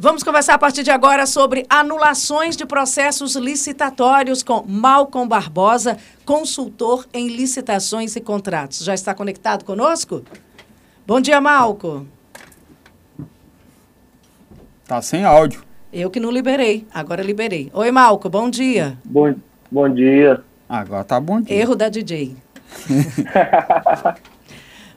Vamos conversar a partir de agora sobre anulações de processos licitatórios com Malcom Barbosa, consultor em licitações e contratos. Já está conectado conosco? Bom dia, Malco. Tá sem áudio. Eu que não liberei, agora liberei. Oi, Malco, bom dia. Bom, bom dia. Agora tá bom dia. Erro da DJ.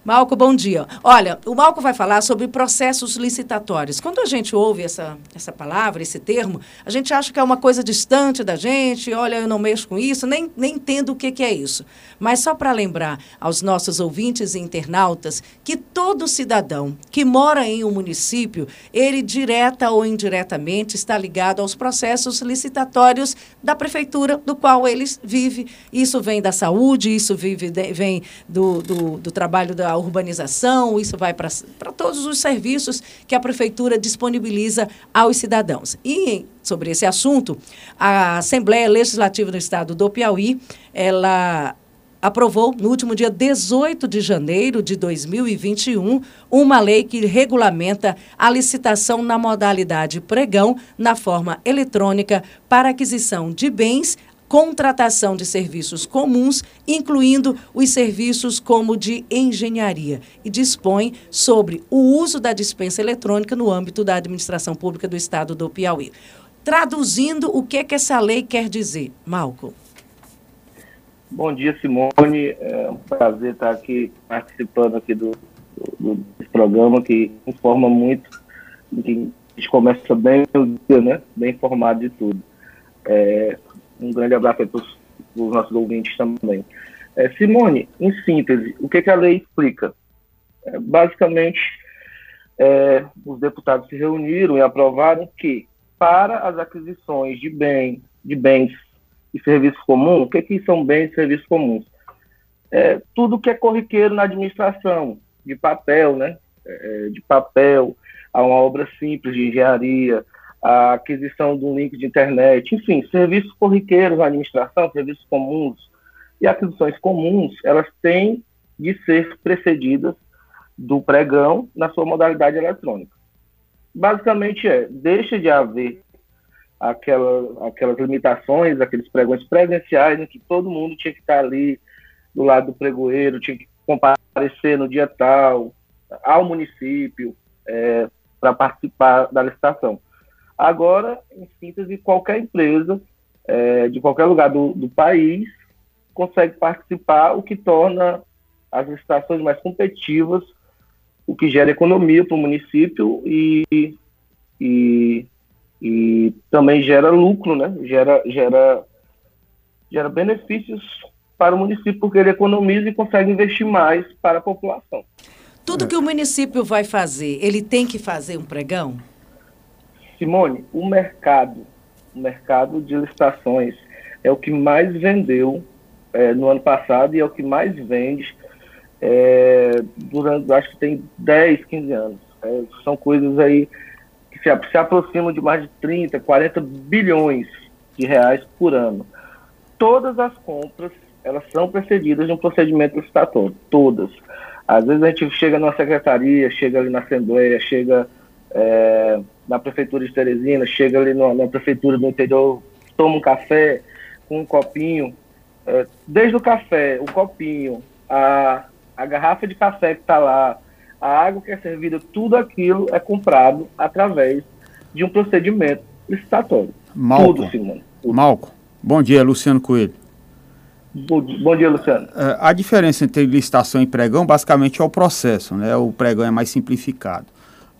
Malco, bom dia. Olha, o Malco vai falar sobre processos licitatórios. Quando a gente ouve essa, essa palavra, esse termo, a gente acha que é uma coisa distante da gente, olha, eu não mexo com isso, nem, nem entendo o que, que é isso. Mas só para lembrar aos nossos ouvintes e internautas que todo cidadão que mora em um município, ele direta ou indiretamente está ligado aos processos licitatórios da prefeitura do qual ele vive. Isso vem da saúde, isso vive, vem do, do, do trabalho da urbanização, isso vai para todos os serviços que a prefeitura disponibiliza aos cidadãos. E sobre esse assunto, a Assembleia Legislativa do Estado do Piauí, ela aprovou, no último dia 18 de janeiro de 2021, uma lei que regulamenta a licitação na modalidade pregão, na forma eletrônica, para aquisição de bens contratação de serviços comuns, incluindo os serviços como de engenharia, e dispõe sobre o uso da dispensa eletrônica no âmbito da administração pública do Estado do Piauí. Traduzindo, o que, é que essa lei quer dizer? Malco. Bom dia, Simone. É um prazer estar aqui participando aqui do, do, programa que informa muito, que a gente começa bem o dia, né? Bem informado de tudo. É, um grande abraço para os nossos ouvintes também. É, Simone, em síntese, o que, que a lei explica? É, basicamente, é, os deputados se reuniram e aprovaram que, para as aquisições de, bem, de bens e serviços comuns, o que, que são bens e serviços comuns? É, tudo que é corriqueiro na administração, de papel, né? É, de papel, a uma obra simples de engenharia, a aquisição de um link de internet, enfim, serviços corriqueiros na administração, serviços comuns e aquisições comuns, elas têm de ser precedidas do pregão na sua modalidade eletrônica. Basicamente é, deixa de haver aquela, aquelas limitações, aqueles pregões presenciais em que todo mundo tinha que estar ali do lado do pregoeiro, tinha que comparecer no dia tal, ao município, é, para participar da licitação. Agora, em síntese, qualquer empresa é, de qualquer lugar do, do país consegue participar, o que torna as licitações mais competitivas, o que gera economia para o município e, e, e, também gera lucro, né? gera, gera, gera benefícios para o município, porque ele economiza e consegue investir mais para a população. Tudo que o município vai fazer, ele tem que fazer um pregão? Simone, o mercado, o mercado de licitações é o que mais vendeu é, no ano passado e é o que mais vende é, durante, acho que tem 10, 15 anos. É, são coisas aí que se, se aproximam de mais de 30, 40 bilhões de reais por ano. Todas as compras, elas são precedidas de um procedimento licitatório, todas. Às vezes a gente chega numa secretaria, chega ali na Assembleia, chega é, na prefeitura de Teresina, chega ali no, na prefeitura do interior, toma um café com um copinho, é, desde o café, o copinho, a, a garrafa de café que está lá, a água que é servida, tudo aquilo é comprado através de um procedimento licitatório. Malco, tudo, Simone. Tudo. Malco, bom dia, Luciano Coelho. Bom, bom dia, Luciano. É, a diferença entre licitação e pregão basicamente é o processo, né? O pregão é mais simplificado.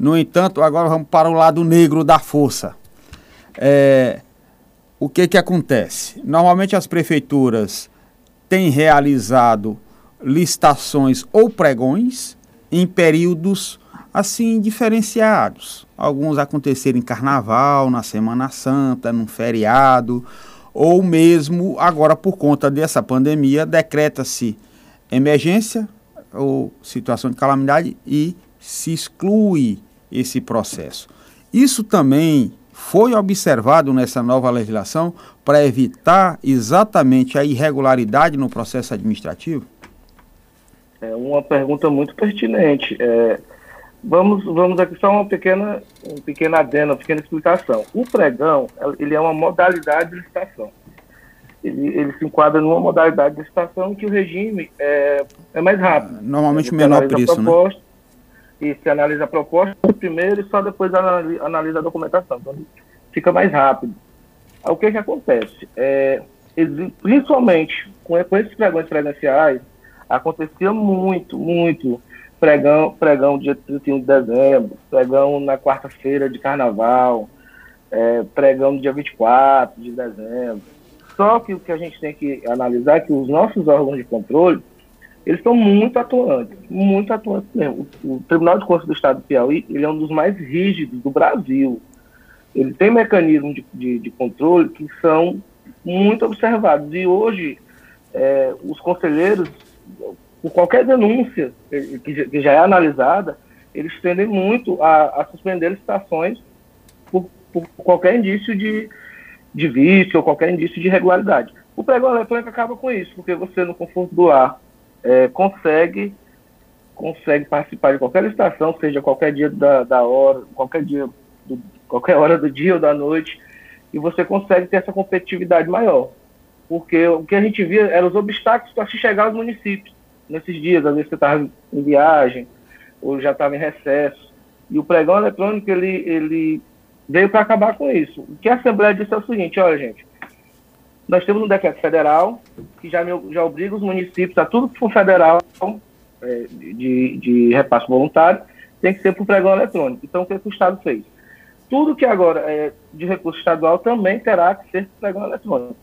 No entanto, agora vamos para o lado negro da força. É, o que, que acontece? Normalmente as prefeituras têm realizado licitações ou pregões em períodos assim diferenciados. Alguns aconteceram em carnaval, na Semana Santa, num feriado, ou mesmo agora por conta dessa pandemia decreta-se emergência ou situação de calamidade e se exclui esse processo. Isso também foi observado nessa nova legislação para evitar exatamente a irregularidade no processo administrativo? É uma pergunta muito pertinente. É, Vamos, vamos aqui só uma pequena, um pequena adena, uma pequena explicação. O pregão, ele é uma modalidade de licitação. Ele, ele se enquadra numa modalidade de licitação que o regime é, é mais rápido. Normalmente menor preço, né? proposta, né? E se analisa a proposta primeiro e só depois analisa, a documentação. Então, fica mais rápido. O que que acontece? É, principalmente com, com esses pregões presenciais, acontecia muito, muito pregão, pregão dia 31 de dezembro, pregão na quarta-feira de carnaval, é, pregão no dia 24 de dezembro. Só que o que a gente tem que analisar é que os nossos órgãos de controle, eles são muito atuantes, muito atuantes mesmo. O, o Tribunal de Contas do Estado do Piauí, ele é um dos mais rígidos do Brasil. Ele tem mecanismos de, de, de controle que são muito observados. E hoje, é, os conselheiros por qualquer denúncia que já é analisada, eles tendem muito a, a suspender licitações por, por, qualquer indício de, de vício ou qualquer indício de irregularidade. O pregão eletrônico acaba com isso, porque você, no conforto do lar, é, consegue, consegue participar de qualquer licitação, seja qualquer dia da, da hora, qualquer dia, do, qualquer hora do dia ou da noite, e você consegue ter essa competitividade maior. Porque o que a gente via eram os obstáculos para se chegar aos municípios nesses dias, às vezes você estava em viagem ou já estava em recesso. E o pregão eletrônico, ele, ele veio para acabar com isso. O que a Assembleia disse é o seguinte, olha, gente, nós temos um decreto federal que já, já obriga os municípios a tudo que for federal é, de, de repasse voluntário tem que ser o pregão eletrônico. Então, o que, que, o Estado fez? Tudo que agora é de recurso estadual também terá que ser para pregão eletrônico.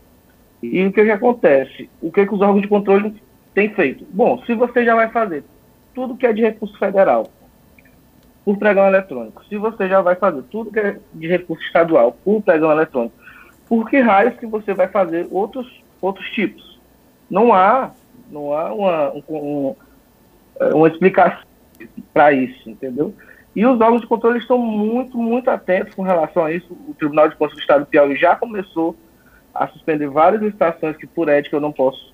E o que, que acontece? O que, que os órgãos de controle tem feito? Bom, se você já vai fazer tudo que é de recurso federal por pregão eletrônico, se você já vai fazer tudo que é de recurso estadual por pregão eletrônico, por que raios que você vai fazer outros, outros tipos? Não há, não há uma, um, uma explicação para isso, entendeu? E os órgãos de controle estão muito, muito atentos com relação a isso. O Tribunal de Contas do Estado do Piauí já começou a suspender várias licitações que, por ética, eu não posso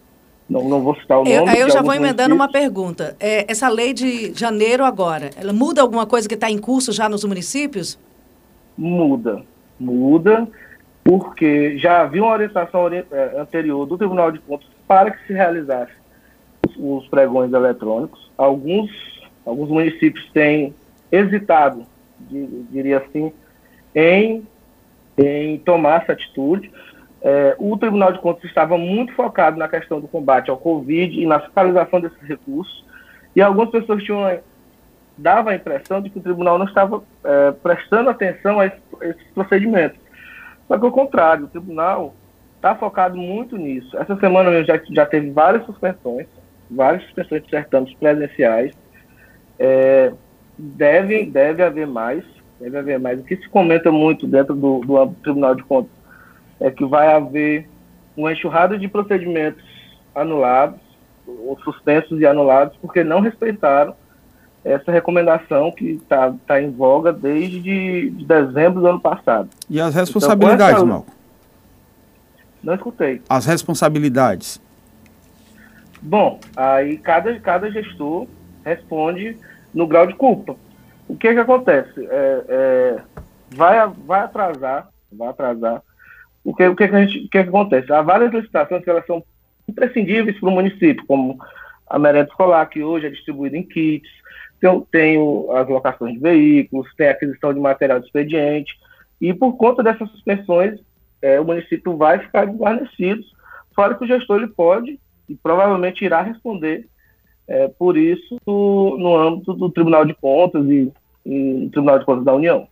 não, não vou citar o nome. Aí eu já vou emendando uma pergunta. É, essa lei de janeiro agora, ela muda alguma coisa que está em curso já nos municípios? Muda. Muda, porque já havia uma orientação é, anterior do Tribunal de Contas para que se realizasse os pregões eletrônicos. Alguns, alguns municípios têm hesitado, diria assim, em, em tomar essa atitude. É, o Tribunal de Contas estava muito focado na questão do combate ao Covid e na fiscalização desses recursos, e algumas pessoas tinham dava a impressão de que o tribunal não estava é, prestando atenção a, esse, a esses procedimentos. Só que, ao contrário, o tribunal está focado muito nisso. Essa semana já, já teve várias suspensões, várias suspensões de certames presenciais. É, deve, deve haver mais, deve haver mais. O que se comenta muito dentro do, do Tribunal de Contas é que vai haver uma enxurrada de procedimentos anulados, ou suspensos e anulados, porque não respeitaram essa recomendação que está tá em voga desde de, de, dezembro do ano passado. E as responsabilidades, então, essa... Não escutei. As responsabilidades. Bom, aí cada, cada gestor responde no grau de culpa. O que que acontece? É, é, vai, vai atrasar, vai atrasar o que, o que, que, a gente, o que, que acontece? Há várias licitações que elas são imprescindíveis para o município, como a merenda escolar, que hoje é distribuída em kits, tem, tem o, as locações de veículos, tem a aquisição de material de expediente, e por conta dessas suspensões, é, o município vai ficar desguarnecido, fora que o gestor ele pode e provavelmente irá responder é, por isso no, âmbito do Tribunal de Contas e, e Tribunal de Contas da União.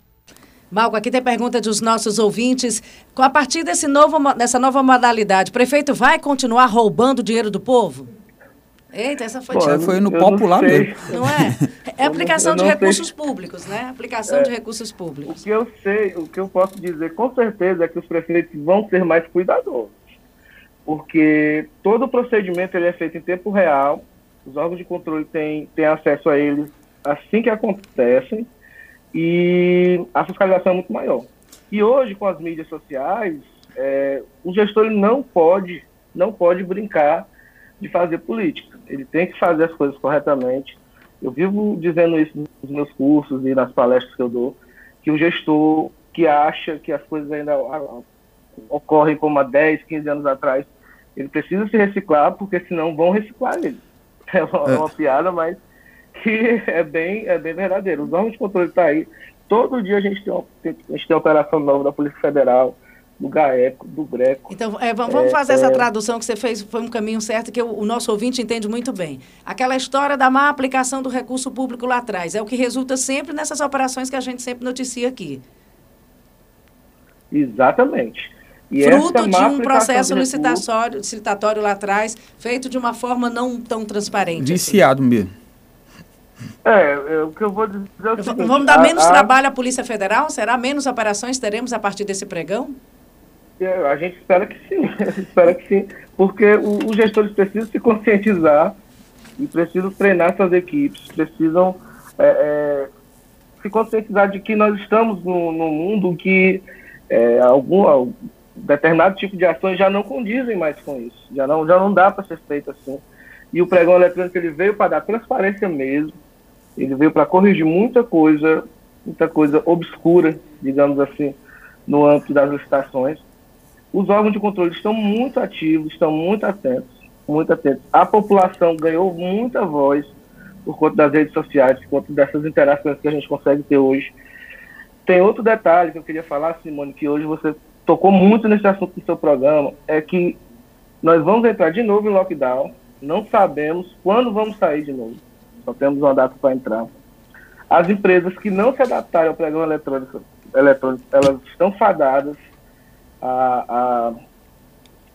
Malco, aqui tem pergunta dos nossos ouvintes. A partir desse novo, dessa nova modalidade, o prefeito vai continuar roubando o dinheiro do povo? Eita, essa foi, Pô, foi no popular mesmo. Não é? É aplicação de recursos sei. públicos, né? Aplicação é, de recursos públicos. O que eu sei, o que eu posso dizer com certeza é que os prefeitos vão ser mais cuidadosos. Porque todo o procedimento ele é feito em tempo real, os órgãos de controle têm, têm acesso a eles assim que acontecem e a fiscalização é muito maior. E hoje, com as mídias sociais, é, o gestor não pode, não pode brincar de fazer política. Ele tem que fazer as coisas corretamente. Eu vivo dizendo isso nos meus cursos e nas palestras que eu dou, que o gestor que acha que as coisas ainda ocorrem como há 10, 15 anos atrás, ele precisa se reciclar, porque senão vão reciclar ele. É uma, é uma piada, mas que é bem, é bem verdadeiro. Os órgãos de controle estão tá aí. Todo dia a gente tem, a gente tem operação nova da Polícia Federal, do GAECO, do GRECO. Então, é, vamos fazer é, essa é. tradução que você fez, foi um caminho certo, que o, o, nosso ouvinte entende muito bem. Aquela história da má aplicação do recurso público lá atrás, é o que resulta sempre nessas operações que a gente sempre noticia aqui. Exatamente. E Fruto de um processo licitatório, licitatório lá atrás, feito de uma forma não tão transparente. Assim. Viciado assim. mesmo. É, é, o que eu vou dizer é o seguinte, Vamos dar menos a, trabalho à Polícia Federal? Será menos operações teremos a partir desse pregão? É, a gente espera que sim, espera que sim, porque os gestores precisam se conscientizar e precisam treinar suas equipes, precisam é, é, se conscientizar de que nós estamos no, no mundo que é, algum, determinado tipo de ações já não condizem mais com isso, já não, já não dá para ser feito assim. E o pregão eletrônico ele veio para dar transparência mesmo, ele veio para corrigir muita coisa, muita coisa obscura, digamos assim, no âmbito das licitações. Os órgãos de controle estão muito ativos, estão muito atentos, muito atentos. A população ganhou muita voz por conta das redes sociais, por conta dessas interações que a gente consegue ter hoje. Tem outro detalhe que eu queria falar, Simone, que hoje você tocou muito nesse assunto do seu programa, é que nós vamos entrar de novo em lockdown, não sabemos quando vamos sair de novo, só temos uma data para entrar. As empresas que não se adaptarem ao pregão eletrônico, eletrônico elas estão fadadas a,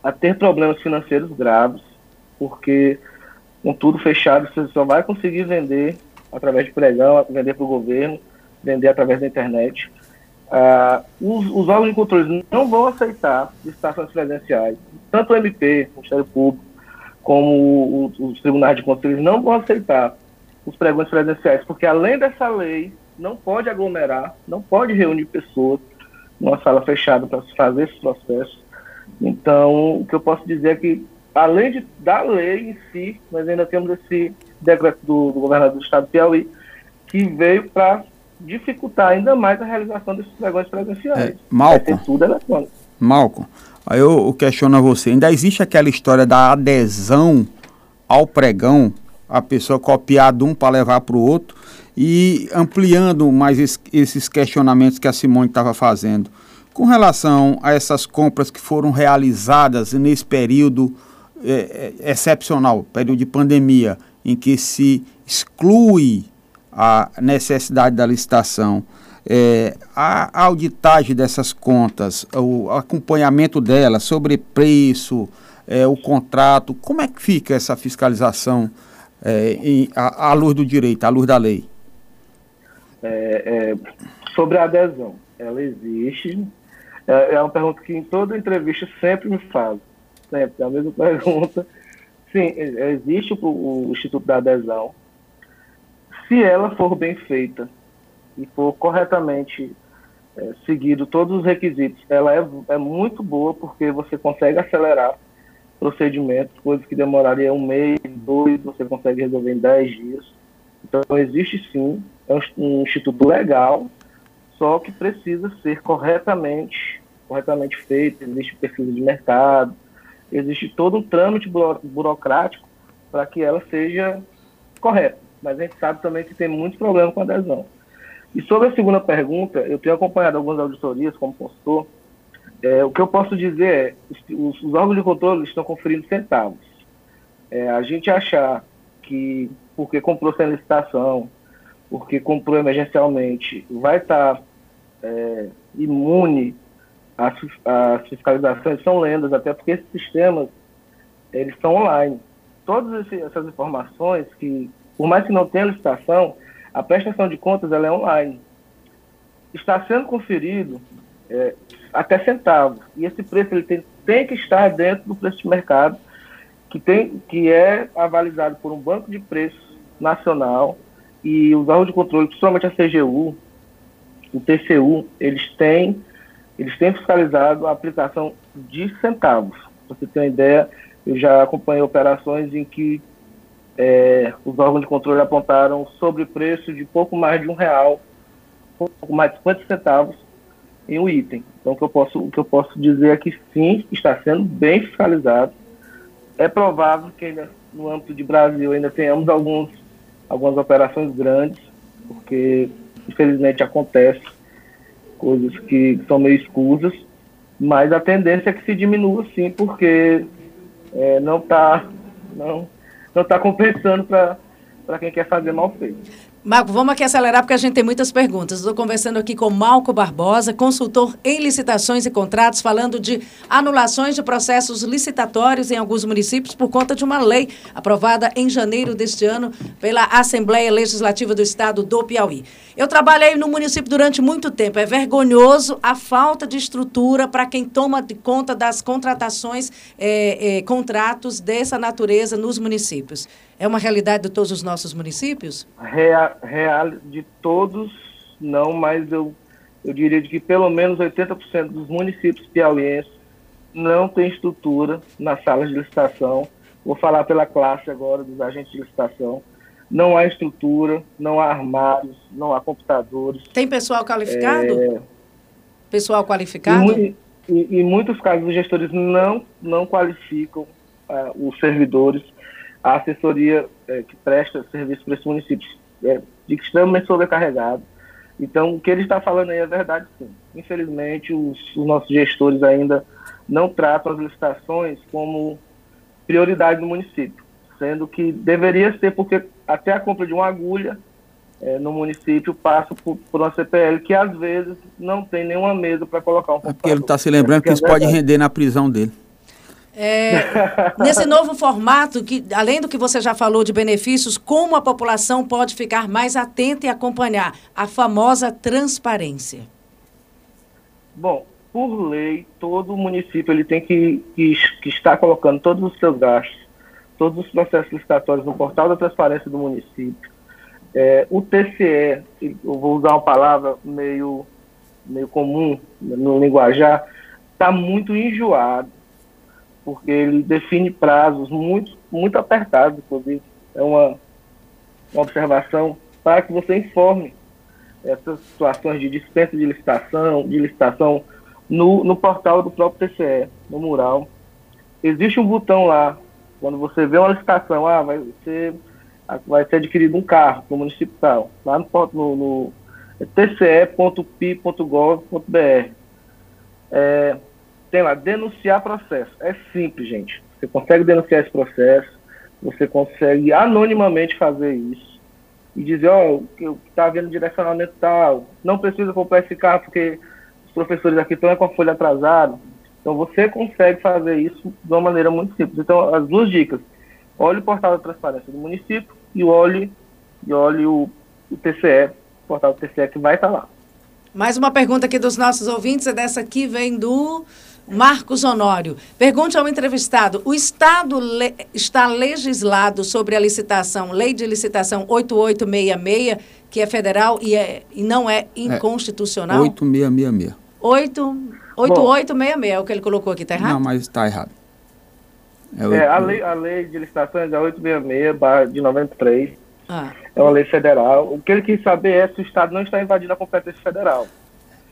a, a ter problemas financeiros graves, porque com tudo fechado você só vai conseguir vender através de pregão, vender para o governo, vender através da internet. Uh, os, os, órgãos de controle não vão aceitar licitações presenciais. Tanto o MP, o Ministério Público, como os, tribunais de contas, não vão aceitar os pregões presenciais, porque além dessa lei, não pode aglomerar, não pode reunir pessoas, numa sala fechada para se fazer esse processo. Então, o que eu posso dizer é que, além de, da lei em si, nós ainda temos esse decreto do, do governador do estado de Piauí, que veio para dificultar ainda mais a realização desses pregões presenciais. É, Malcom, é tudo eletrônico. Malcom, aí eu, eu questiono a você, ainda existe aquela história da adesão ao pregão, a pessoa copiar de um para levar para o outro, e ampliando mais esses questionamentos que a Simone estava fazendo, com relação a essas compras que foram realizadas nesse período é, é, excepcional, período de pandemia, em que se exclui a necessidade da licitação, é, a auditagem dessas contas, o acompanhamento delas sobre preço, é, o contrato, como é que fica essa fiscalização é, em, à, à luz do direito, à luz da lei? É, é, sobre a adesão, ela existe. É, é, uma pergunta que em toda entrevista sempre me fazem. Sempre, é a mesma pergunta. Sim, existe o, o Instituto da Adesão. Se ela for bem feita e for corretamente é, seguido todos os requisitos, ela é, é muito boa porque você consegue acelerar procedimentos, coisas que demorariam um mês, dois, você consegue resolver em dez dias. Então, existe sim é um instituto legal, só que precisa ser corretamente, corretamente feito, existe pesquisa de mercado, existe todo um trâmite burocrático para que ela seja correta. Mas a gente sabe também que tem muitos problemas com adesão. E sobre a segunda pergunta, eu tenho acompanhado algumas auditorias como consultor. É, o que eu posso dizer é os, os órgãos de controle estão conferindo centavos. É, a gente achar que porque comprou sem licitação, porque comprou emergencialmente, vai estar é, imune às, às fiscalizações, são lendas, até porque esses sistemas eles são online. Todas essas informações que, por mais que não tenha licitação, a prestação de contas ela é online. Está sendo conferido é, até centavos. E esse preço ele tem, tem que estar dentro do preço de mercado, que, tem, que é avalizado por um banco de preços nacional e os órgãos de controle, principalmente a CGU, o TCU, eles têm, eles têm fiscalizado a aplicação de centavos. Pra você ter uma ideia, eu já acompanhei operações em que é, os órgãos de controle apontaram sobrepreço de pouco mais de um real, pouco mais de 50 centavos em um item. Então, o que eu posso, o que eu posso dizer é que sim, está sendo bem fiscalizado. É provável que ainda, no âmbito de Brasil ainda tenhamos alguns, algumas operações grandes, porque infelizmente acontece coisas que são meio escusas, mas a tendência é que se diminua sim, porque é, não está não, não tá compensando para quem quer fazer mal feito. Marco, vamos aqui acelerar porque a gente tem muitas perguntas. Estou conversando aqui com Malco Barbosa, consultor em licitações e contratos, falando de anulações de processos licitatórios em alguns municípios por conta de uma lei aprovada em janeiro deste ano pela Assembleia Legislativa do Estado do Piauí. Eu trabalhei no município durante muito tempo. É vergonhoso a falta de estrutura para quem toma de conta das contratações, é, é, contratos dessa natureza nos municípios. É uma realidade de todos os nossos municípios? Real, real de todos, não, mas eu, eu diria que pelo menos 80% dos municípios piauienses não tem estrutura nas salas de licitação. Vou falar pela classe agora dos agentes de licitação. Não há estrutura, não há armários, não há computadores. Tem pessoal qualificado? É... Pessoal qualificado? Em, em, em, muitos casos, os gestores não, não qualificam uh, os servidores a assessoria é, que presta serviço para esses municípios é extremamente sobrecarregado. Então, o que ele está falando aí é verdade, sim. Infelizmente, os, os nossos gestores ainda não tratam as licitações como prioridade do município, sendo que deveria ser, porque até a compra de uma agulha é, no município passa por, por, uma CPL que às vezes não tem nenhuma mesa para colocar um É porque ele está se lembrando é que isso é pode render na prisão dele. É, nesse novo formato, que além do que você já falou de benefícios, como a população pode ficar mais atenta e acompanhar a famosa transparência? Bom, por lei, todo município ele tem que, que, que estar colocando todos os seus gastos, todos os processos licitatórios no portal da transparência do município. É, o TCE, eu vou usar uma palavra meio, meio comum no linguajar, está muito enjoado porque ele define prazos muito, muito apertados, inclusive. É uma, uma observação para que você informe essas situações de dispensa de licitação, de licitação no, no portal do próprio TCE, no mural. Existe um botão lá, quando você vê uma licitação, ah, vai ser, vai ser adquirido um carro no município tal, lá no, no, no tce.pi.gov.br. É, tem lá, denunciar processo. É simples, gente. Você consegue denunciar esse processo, você consegue anonimamente fazer isso e dizer, ó, oh, está havendo direcionamento tal, não precisa comprar esse carro porque os professores aqui estão com a folha atrasada. Então você consegue fazer isso de uma maneira muito simples. Então, as duas dicas. Olhe o portal da transparência do município e olhe, e olhe o, o TCE, o portal do TCE que vai estar lá. Mais uma pergunta aqui dos nossos ouvintes, é dessa aqui, vem do Marcos Honório, pergunte ao entrevistado: o Estado le está legislado sobre a licitação, lei de licitação 8866, que é federal e, é, e não é inconstitucional? É, 8666. 8866 é o que ele colocou aqui, está errado? Não, mas está errado. É, é, a, lei, a lei de licitações é 866 de 93. Ah. É uma lei federal. O que ele quis saber é se o Estado não está invadindo a competência federal.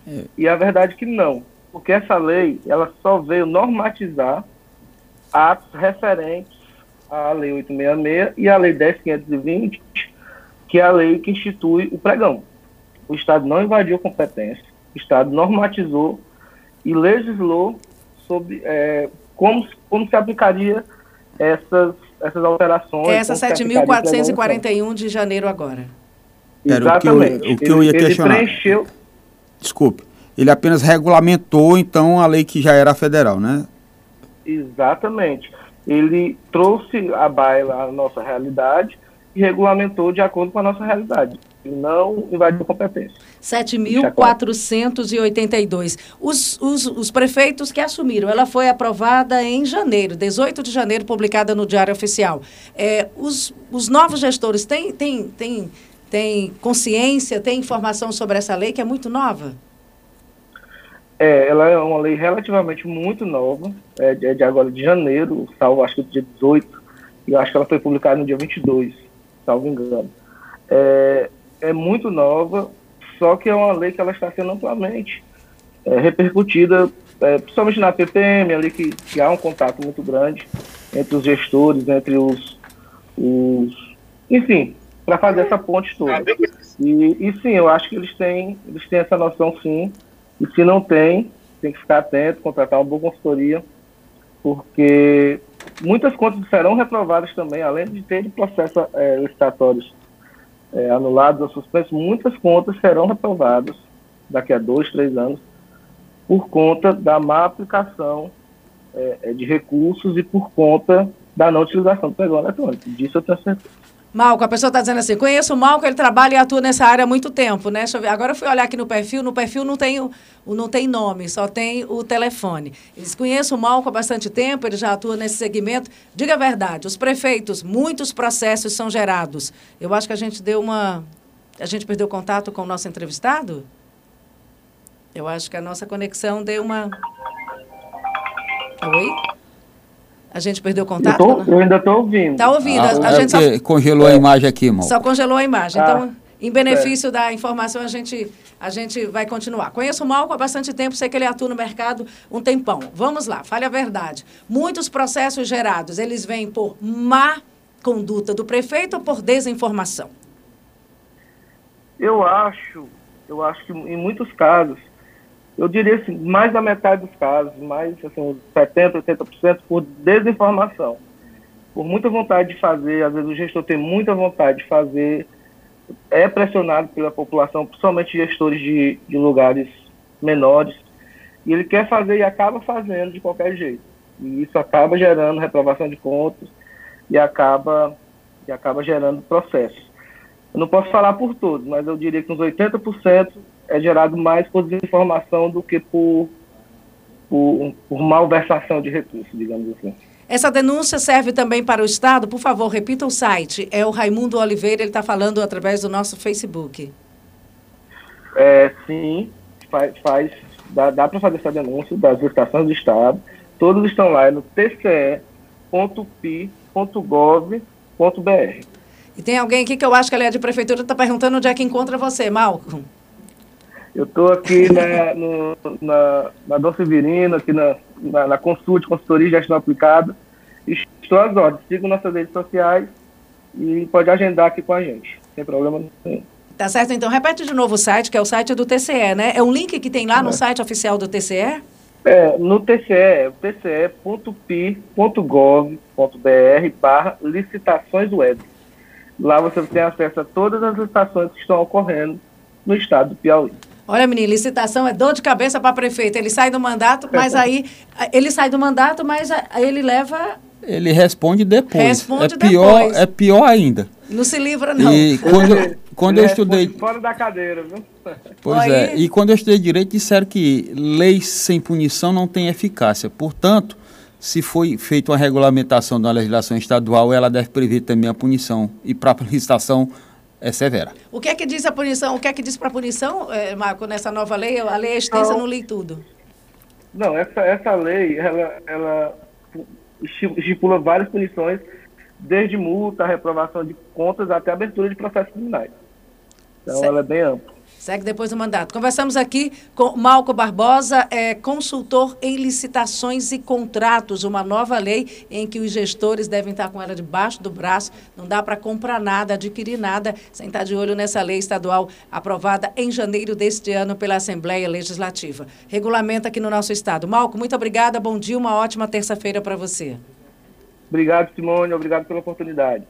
É. E a verdade é que não porque essa lei ela só veio normatizar atos referentes à Lei 866 e à Lei 10520, que é a lei que institui o pregão. O Estado não invadiu competência, o Estado normatizou e legislou sobre é, como, como se aplicaria essas, essas alterações. Essa 7.441 de janeiro agora. Exatamente. o que eu, o que eu ia ele, questionar. Ele preencheu... Desculpe ele apenas regulamentou, então, a lei que já era federal, né? Exatamente. Ele trouxe à baila a nossa realidade e regulamentou de acordo com a nossa realidade. E não invadiu competência. 7.482. Os, os, os prefeitos que assumiram, ela foi aprovada em janeiro, 18 de janeiro, publicada no Diário Oficial. É, os, os novos gestores têm, têm, têm, têm consciência, têm informação sobre essa lei que é muito nova? É, ela é uma lei relativamente muito nova, é de, é agora de janeiro, salvo acho que dia 18 eu acho que ela foi publicada no dia 22, salvo engano. É, é muito nova, só que é uma lei que ela está sendo amplamente é, repercutida, é, principalmente na PPM, ali que, que, há um contato muito grande entre os gestores, entre os, os enfim, para fazer essa ponte toda. E, e, sim, eu acho que eles têm, eles têm essa noção sim, e se não tem, tem que ficar atento, contratar uma boa consultoria, porque muitas contas serão reprovadas também, além de ter processos é, licitatórios é, anulados ou suspensos, muitas contas serão reprovadas daqui a dois, três anos, por conta da má aplicação é, é de recursos e por conta da não utilização do pregão eletrônico. Disso eu tenho certeza. Malco, a pessoa está dizendo assim, conheço o Malco, ele trabalha e atua nessa área há muito tempo, né? Agora eu fui olhar aqui no perfil, no perfil não tem, o, não tem nome, só tem o telefone. Eles conhecem o Malco há bastante tempo, ele já atua nesse segmento. Diga a verdade, os prefeitos, muitos processos são gerados. Eu acho que a gente deu uma... A gente perdeu contato com o nosso entrevistado? Eu acho que a nossa conexão deu uma... Oi? A gente perdeu o contato? Eu, tô, né? eu ainda estou ouvindo. Está ouvindo. Ah, a, a é gente só... congelou a imagem aqui, irmão. Só congelou a imagem. Então, ah, então, em benefício é. da informação, a gente, a gente vai continuar. Conheço o Malco há bastante tempo, sei que ele atua no mercado um tempão. Vamos lá, fale a verdade. Muitos processos gerados, eles vêm por má conduta do prefeito ou por desinformação? Eu acho, eu acho que em muitos casos eu diria assim, mais da metade dos casos, mais assim, 70%, 80% por desinformação. Por muita vontade de fazer, às vezes o gestor tem muita vontade de fazer, é pressionado pela população, principalmente gestores de, de lugares menores, e ele quer fazer e acaba fazendo de qualquer jeito. E isso acaba gerando reprovação de contas e acaba, e acaba gerando processos. Eu não posso falar por todos, mas eu diria que uns 80% é gerado mais por desinformação do que por, por, por malversação de recursos, digamos assim. Essa denúncia serve também para o Estado? Por favor, repita o site. É o Raimundo Oliveira, ele está falando através do nosso Facebook. É, sim, faz, faz dá, dá para fazer essa denúncia das estações do Estado. Todos estão lá no tce.pi.gov.br. E tem alguém aqui que eu acho que ela é de prefeitura, está perguntando onde é que encontra você, Malcolm. Eu estou aqui na, no, na, na Dom Severino, aqui na, na, na Consult, consultoria de gestão aplicada. Estou às ordens. Siga nossas redes sociais e pode agendar aqui com a gente, sem problema nenhum. Tá certo, então repete de novo o site, que é o site do TCE, né? É um link que tem lá no é. site oficial do TCE? É, no TCE, tce.pi.gov.br barra licitações web. Lá você tem acesso a todas as licitações que estão ocorrendo no estado do Piauí. Olha, menino, licitação é dor de cabeça para prefeito. Ele sai do mandato, mas aí ele sai do mandato, mas ele leva. Ele responde depois. Responde é pior, depois. É pior ainda. Não se livra, não. E quando, quando eu estudei. Fora da cadeira, viu? Pois aí... é. E quando eu estudei direito, disseram que leis sem punição não têm eficácia. Portanto, se foi feita uma regulamentação da legislação estadual, ela deve prever também a punição. E para a licitação é severa. O que é que diz a punição? O que é que diz para a punição, é, Marco, nessa nova lei? A lei é extensa, não, não li tudo. Não, essa, essa lei, ela, ela estipula várias punições, desde multa, reprovação de contas, até abertura de processos criminais. Então, certo. ela é bem ampla. Segue depois do mandato. Conversamos aqui com Malco Barbosa, é, consultor em licitações e contratos, uma nova lei em que os gestores devem estar com ela debaixo do braço. Não dá para comprar nada, adquirir nada, sem estar de olho nessa lei estadual aprovada em janeiro deste ano pela Assembleia Legislativa. Regulamenta aqui no nosso estado. Malco, muito obrigada, bom dia, uma ótima terça-feira para você. Obrigado, Simone, obrigado pela oportunidade.